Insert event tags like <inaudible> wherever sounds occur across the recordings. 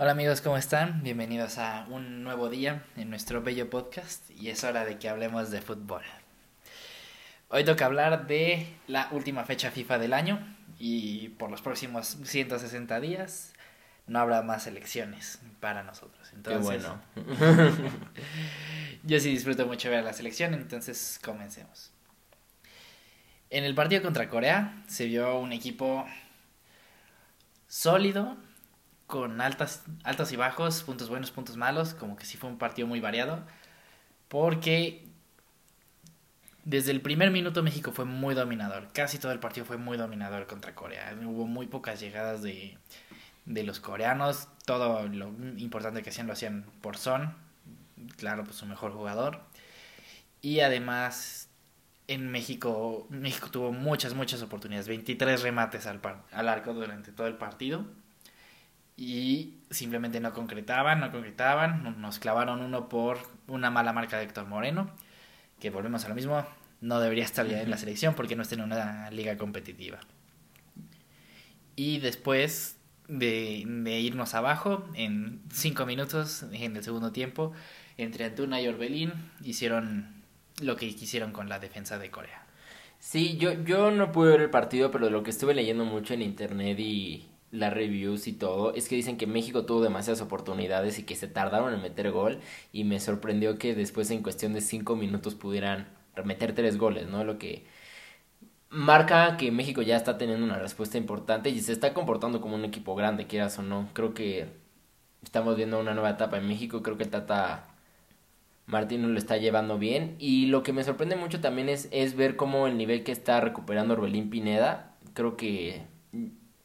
Hola amigos, ¿cómo están? Bienvenidos a un nuevo día en nuestro bello podcast y es hora de que hablemos de fútbol. Hoy toca hablar de la última fecha FIFA del año y por los próximos 160 días no habrá más elecciones para nosotros. Entonces, Qué bueno. <laughs> yo sí disfruto mucho ver la selección, entonces comencemos. En el partido contra Corea se vio un equipo sólido, con altas, altos y bajos, puntos buenos, puntos malos, como que sí fue un partido muy variado, porque desde el primer minuto México fue muy dominador, casi todo el partido fue muy dominador contra Corea, hubo muy pocas llegadas de, de los coreanos, todo lo importante que hacían lo hacían por Son, claro, pues su mejor jugador, y además en México, México tuvo muchas, muchas oportunidades, 23 remates al, par, al arco durante todo el partido y simplemente no concretaban, no concretaban, nos clavaron uno por una mala marca de Héctor Moreno, que volvemos a lo mismo, no debería estar ya en la selección porque no está en una liga competitiva. Y después de, de irnos abajo, en cinco minutos en el segundo tiempo, entre Antuna y Orbelín hicieron lo que quisieron con la defensa de Corea. Sí, yo, yo no pude ver el partido, pero lo que estuve leyendo mucho en internet y las reviews y todo, es que dicen que México tuvo demasiadas oportunidades y que se tardaron en meter gol y me sorprendió que después en cuestión de cinco minutos pudieran meter tres goles, ¿no? Lo que marca que México ya está teniendo una respuesta importante y se está comportando como un equipo grande, quieras o no. Creo que estamos viendo una nueva etapa en México, creo que el Tata Martino lo está llevando bien y lo que me sorprende mucho también es, es ver cómo el nivel que está recuperando Orbelín Pineda, creo que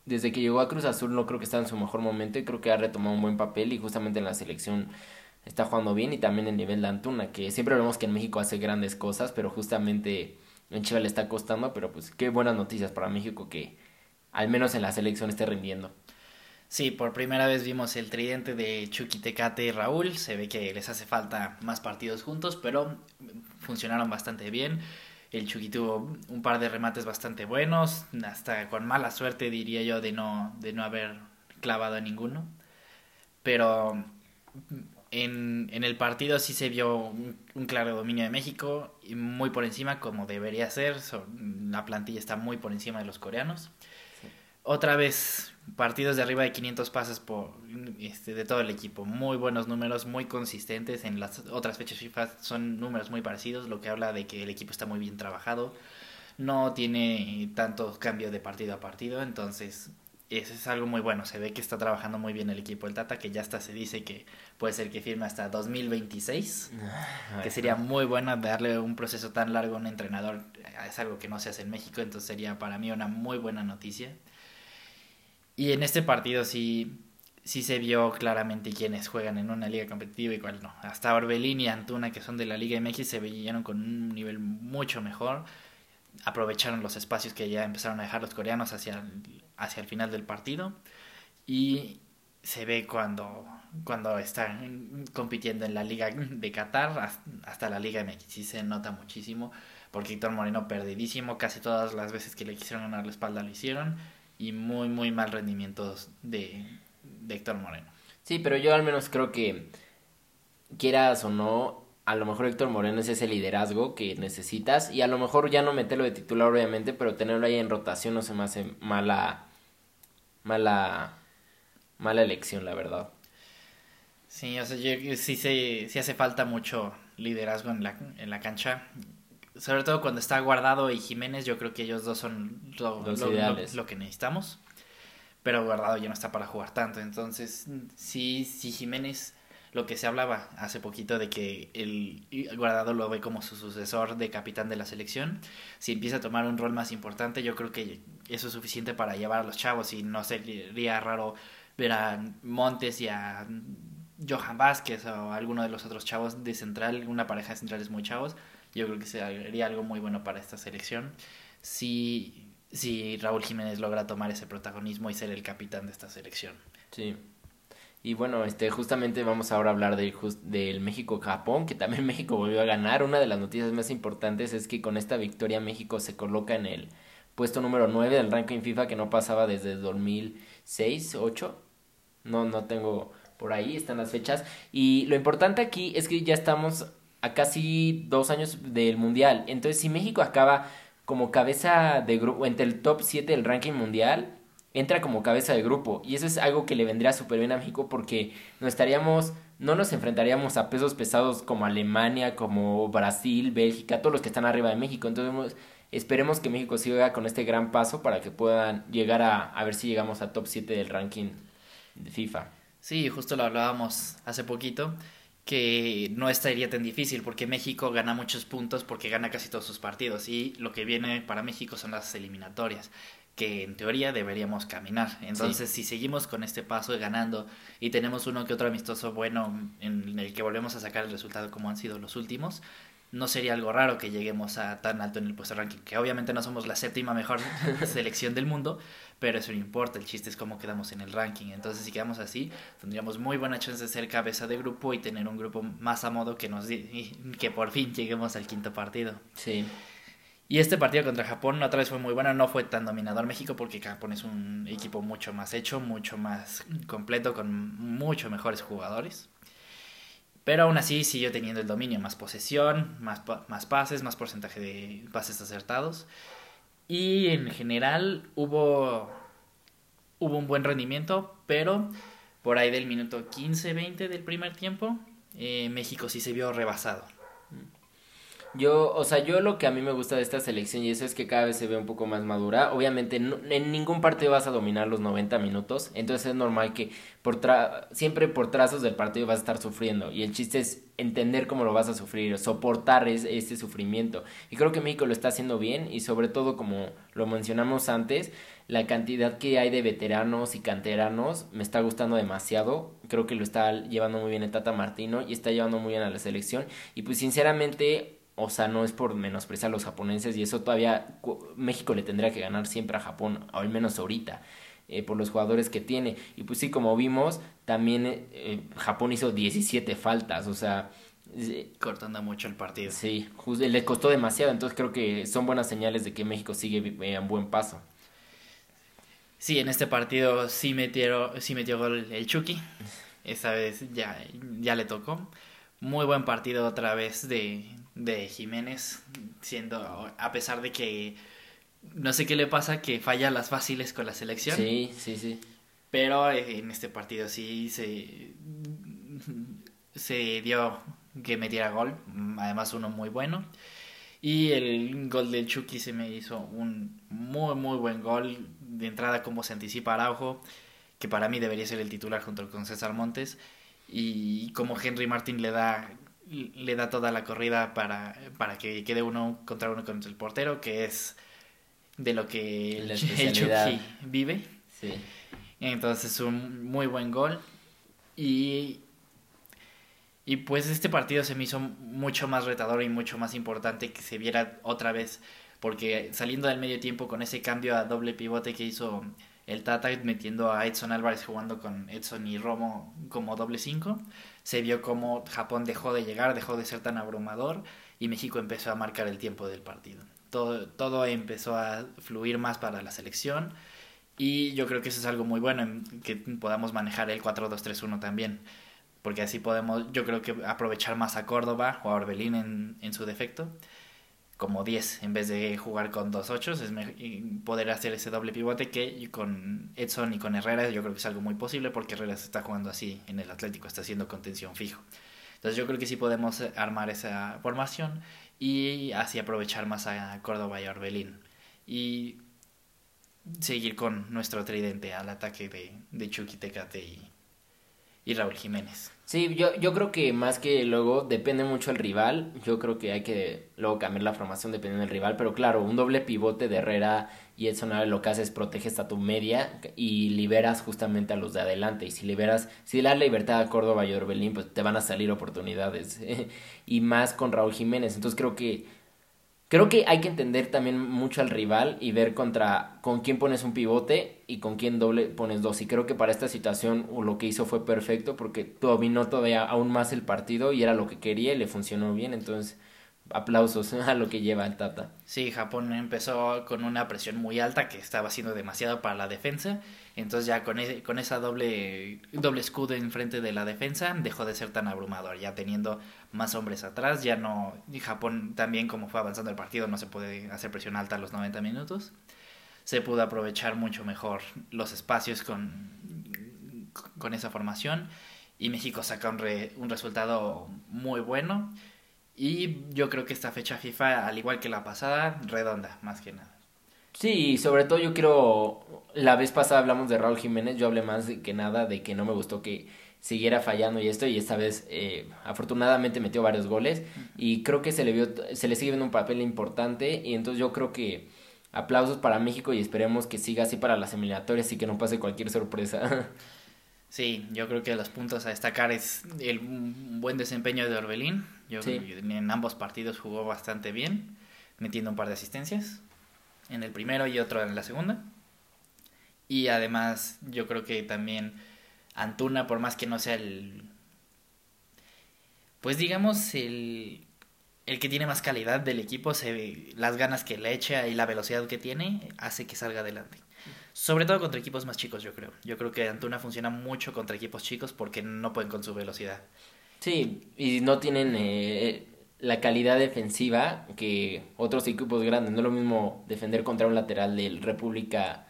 desde que llegó a Cruz Azul no creo que está en su mejor momento y creo que ha retomado un buen papel y justamente en la selección está jugando bien y también el nivel de Antuna, que siempre vemos que en México hace grandes cosas, pero justamente en Chivas le está costando, pero pues qué buenas noticias para México que al menos en la selección esté rindiendo. Sí, por primera vez vimos el tridente de Chucky y Raúl. Se ve que les hace falta más partidos juntos, pero funcionaron bastante bien. El Chucky tuvo un par de remates bastante buenos, hasta con mala suerte diría yo de no, de no haber clavado a ninguno. Pero en, en el partido sí se vio un, claro dominio de México, muy por encima como debería ser. la plantilla está muy por encima de los coreanos. Otra vez partidos de arriba de 500 pases por este, de todo el equipo. Muy buenos números, muy consistentes. En las otras fechas FIFA son números muy parecidos, lo que habla de que el equipo está muy bien trabajado. No tiene tanto cambio de partido a partido, entonces eso es algo muy bueno. Se ve que está trabajando muy bien el equipo. El Tata, que ya hasta se dice que puede ser que firme hasta 2026, que sería muy bueno darle un proceso tan largo a un entrenador. Es algo que no se hace en México, entonces sería para mí una muy buena noticia. Y en este partido sí, sí se vio claramente quiénes juegan en una liga competitiva y cuál no. Hasta Orbelín y Antuna, que son de la Liga MX, se veían con un nivel mucho mejor. Aprovecharon los espacios que ya empezaron a dejar los coreanos hacia el, hacia el final del partido. Y se ve cuando, cuando están compitiendo en la Liga de Qatar hasta la Liga MX. Sí se nota muchísimo. Porque Héctor Moreno perdidísimo. Casi todas las veces que le quisieron ganar la espalda lo hicieron y muy, muy mal rendimientos de, de Héctor Moreno. Sí, pero yo al menos creo que, quieras o no, a lo mejor Héctor Moreno es ese liderazgo que necesitas y a lo mejor ya no meterlo de titular obviamente, pero tenerlo ahí en rotación no se me hace mala, mala, mala elección, la verdad. Sí, o sea, yo, sí, sí, sí hace falta mucho liderazgo en la, en la cancha sobre todo cuando está Guardado y Jiménez, yo creo que ellos dos son lo, Los lo, ideales. lo, lo que necesitamos. Pero Guardado ya no está para jugar tanto. Entonces, sí, sí, Jiménez, lo que se hablaba hace poquito de que el Guardado lo ve como su sucesor de capitán de la selección. Si empieza a tomar un rol más importante, yo creo que eso es suficiente para llevar a los chavos. Y no sería raro ver a Montes y a Johan Vázquez o alguno de los otros chavos de central, una pareja de centrales muy chavos yo creo que sería algo muy bueno para esta selección si, si Raúl Jiménez logra tomar ese protagonismo y ser el capitán de esta selección. Sí. Y bueno, este, justamente vamos ahora a hablar del, del México-Japón, que también <laughs> México volvió a ganar. Una de las noticias más importantes es que con esta victoria México se coloca en el puesto número 9 del ranking FIFA que no pasaba desde 2006, 8. No, no tengo por ahí están las fechas. Y lo importante aquí es que ya estamos a casi dos años del Mundial. Entonces, si México acaba como cabeza de grupo, entre el top 7 del ranking mundial, entra como cabeza de grupo. Y eso es algo que le vendría súper bien a México porque no estaríamos, no nos enfrentaríamos a pesos pesados como Alemania, como Brasil, Bélgica, todos los que están arriba de México. Entonces esperemos que México siga con este gran paso para que puedan llegar a, a ver si llegamos a top 7 del ranking de FIFA. Sí, justo lo hablábamos hace poquito que no estaría tan difícil porque México gana muchos puntos porque gana casi todos sus partidos y lo que viene para México son las eliminatorias que en teoría deberíamos caminar. Entonces, si seguimos con este paso ganando y tenemos uno que otro amistoso bueno en el que volvemos a sacar el resultado como han sido los últimos, no sería algo raro que lleguemos a tan alto en el puesto ranking, que obviamente no somos la séptima mejor <laughs> selección del mundo, pero eso no importa, el chiste es cómo quedamos en el ranking. Entonces, si quedamos así, tendríamos muy buena chance de ser cabeza de grupo y tener un grupo más a modo que nos que por fin lleguemos al quinto partido. Sí. Y este partido contra Japón otra vez fue muy bueno, no fue tan dominador México porque Japón es un equipo mucho más hecho, mucho más completo, con mucho mejores jugadores. Pero aún así siguió teniendo el dominio, más posesión, más, más pases, más porcentaje de pases acertados. Y en general hubo, hubo un buen rendimiento, pero por ahí del minuto 15-20 del primer tiempo, eh, México sí se vio rebasado. Yo, o sea, yo lo que a mí me gusta de esta selección y eso es que cada vez se ve un poco más madura. Obviamente en ningún partido vas a dominar los 90 minutos, entonces es normal que por siempre por trazos del partido vas a estar sufriendo y el chiste es entender cómo lo vas a sufrir, soportar ese sufrimiento. Y creo que México lo está haciendo bien y sobre todo como lo mencionamos antes, la cantidad que hay de veteranos y canteranos me está gustando demasiado. Creo que lo está llevando muy bien el Tata Martino y está llevando muy bien a la selección y pues sinceramente o sea, no es por menospreciar a los japoneses y eso todavía México le tendría que ganar siempre a Japón, al menos ahorita, eh, por los jugadores que tiene. Y pues sí, como vimos, también eh, Japón hizo 17 faltas, o sea... Cortando mucho el partido. Sí, le costó demasiado, entonces creo que son buenas señales de que México sigue eh, en buen paso. Sí, en este partido sí metió, sí metió gol el Chucky. <laughs> Esta vez ya, ya le tocó. Muy buen partido otra vez de, de Jiménez, siendo, a pesar de que no sé qué le pasa, que falla las fáciles con la selección. Sí, sí, sí. Pero en este partido sí se, se dio que metiera gol, además uno muy bueno. Y el gol del Chucky se me hizo un muy, muy buen gol. De entrada, como se anticipa Araujo, que para mí debería ser el titular junto con César Montes. Y como Henry Martin le da le da toda la corrida para, para que quede uno contra uno contra el portero, que es de lo que el, <laughs> Chucky vive. Sí. Entonces un muy buen gol. Y, y pues este partido se me hizo mucho más retador y mucho más importante que se viera otra vez. Porque saliendo del medio tiempo con ese cambio a doble pivote que hizo el Tata metiendo a Edson Álvarez jugando con Edson y Romo como doble 5 se vio como Japón dejó de llegar, dejó de ser tan abrumador y México empezó a marcar el tiempo del partido. Todo, todo empezó a fluir más para la selección y yo creo que eso es algo muy bueno, que podamos manejar el 4-2-3-1 también, porque así podemos, yo creo que aprovechar más a Córdoba o a Orbelín en, en su defecto como 10 en vez de jugar con dos 8 es poder hacer ese doble pivote que con Edson y con Herrera yo creo que es algo muy posible porque Herrera se está jugando así en el Atlético, está haciendo contención fijo. Entonces yo creo que sí podemos armar esa formación y así aprovechar más a Córdoba y Orbelín. Y seguir con nuestro tridente al ataque de, de Chucky Tecate y, y Raúl Jiménez. Sí, yo, yo creo que más que luego depende mucho el rival. Yo creo que hay que luego cambiar la formación dependiendo del rival. Pero claro, un doble pivote de Herrera y Edson lo que hace es proteges a tu media y liberas justamente a los de adelante. Y si liberas, si le das libertad a Córdoba y Orbelín, pues te van a salir oportunidades. <laughs> y más con Raúl Jiménez. Entonces creo que Creo que hay que entender también mucho al rival y ver contra con quién pones un pivote y con quién doble pones dos. Y creo que para esta situación lo que hizo fue perfecto porque dominó todavía aún más el partido y era lo que quería y le funcionó bien. Entonces, aplausos <laughs> a lo que lleva el Tata. Sí, Japón empezó con una presión muy alta que estaba haciendo demasiado para la defensa. Entonces ya con, ese, con esa doble, doble escudo enfrente de la defensa dejó de ser tan abrumador. Ya teniendo más hombres atrás, ya no... Y Japón también como fue avanzando el partido no se puede hacer presión alta a los 90 minutos. Se pudo aprovechar mucho mejor los espacios con, con esa formación. Y México saca un, re, un resultado muy bueno y yo creo que esta fecha FIFA, al igual que la pasada, redonda, más que nada. Sí, sobre todo yo quiero, la vez pasada hablamos de Raúl Jiménez, yo hablé más que nada de que no me gustó que siguiera fallando y esto, y esta vez eh, afortunadamente metió varios goles y creo que se le, vio, se le sigue viendo un papel importante y entonces yo creo que aplausos para México y esperemos que siga así para las eliminatorias y que no pase cualquier sorpresa. <laughs> Sí, yo creo que los puntos a destacar es el buen desempeño de Orbelín. Yo en ambos partidos jugó bastante bien, metiendo un par de asistencias, en el primero y otro en la segunda. Y además yo creo que también Antuna, por más que no sea el... Pues digamos el, el que tiene más calidad del equipo, se ve, las ganas que le echa y la velocidad que tiene, hace que salga adelante. Sobre todo contra equipos más chicos, yo creo. Yo creo que Antuna funciona mucho contra equipos chicos porque no pueden con su velocidad. Sí, y no tienen eh, la calidad defensiva que otros equipos grandes. No es lo mismo defender contra un lateral del República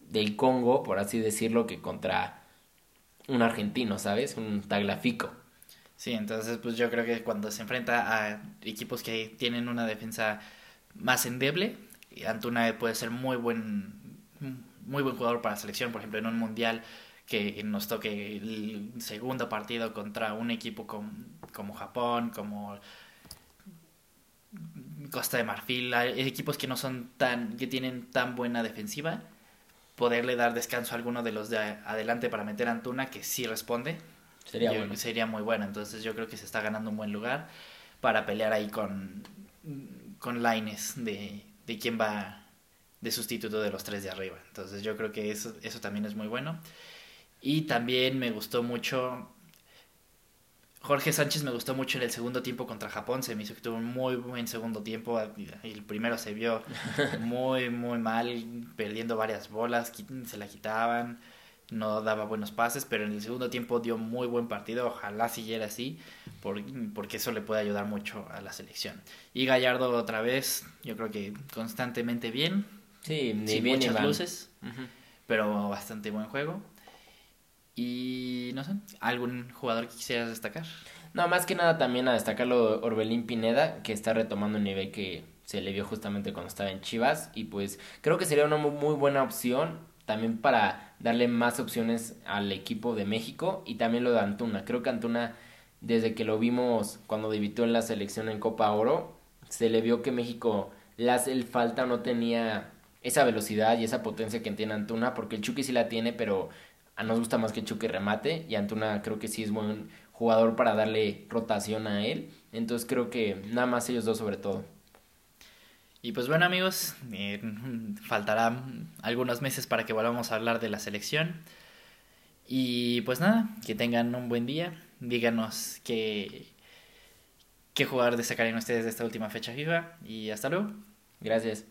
del Congo, por así decirlo, que contra un argentino, ¿sabes? Un taglafico. Sí, entonces pues yo creo que cuando se enfrenta a equipos que tienen una defensa más endeble, Antuna puede ser muy buen muy buen jugador para la selección, por ejemplo, en un mundial que nos toque el segundo partido contra un equipo como, Japón, como Costa de Marfil, equipos que no son tan, que tienen tan buena defensiva, poderle dar descanso a alguno de los de adelante para meter a Antuna que sí responde. Sería, bueno. sería muy bueno. Entonces yo creo que se está ganando un buen lugar para pelear ahí con, con Lines de, de quién va de sustituto de los tres de arriba. Entonces yo creo que eso, eso también es muy bueno. Y también me gustó mucho. Jorge Sánchez me gustó mucho en el segundo tiempo contra Japón. Se me hizo que tuvo un muy buen segundo tiempo. El primero se vio <laughs> muy, muy mal, perdiendo varias bolas, se la quitaban, no daba buenos pases. Pero en el segundo tiempo dio muy buen partido. Ojalá siguiera así, porque eso le puede ayudar mucho a la selección. Y Gallardo otra vez, yo creo que constantemente bien Sí, ni bien muchas luces, pero bastante buen juego. Y no sé, ¿algún jugador que quisieras destacar? No, más que nada también a destacarlo Orbelín Pineda, que está retomando un nivel que se le vio justamente cuando estaba en Chivas. Y pues creo que sería una muy buena opción también para darle más opciones al equipo de México. Y también lo de Antuna. Creo que Antuna, desde que lo vimos cuando debutó en la selección en Copa Oro, se le vio que México le hace falta, no tenía esa velocidad y esa potencia que tiene Antuna, porque el Chucky sí la tiene, pero a nos gusta más que el Chucky remate y Antuna creo que sí es buen jugador para darle rotación a él, entonces creo que nada más ellos dos sobre todo. Y pues bueno amigos, eh, faltará algunos meses para que volvamos a hablar de la selección. Y pues nada, que tengan un buen día. Díganos qué, qué jugador destacarían ustedes de esta última fecha FIFA. Y hasta luego. Gracias.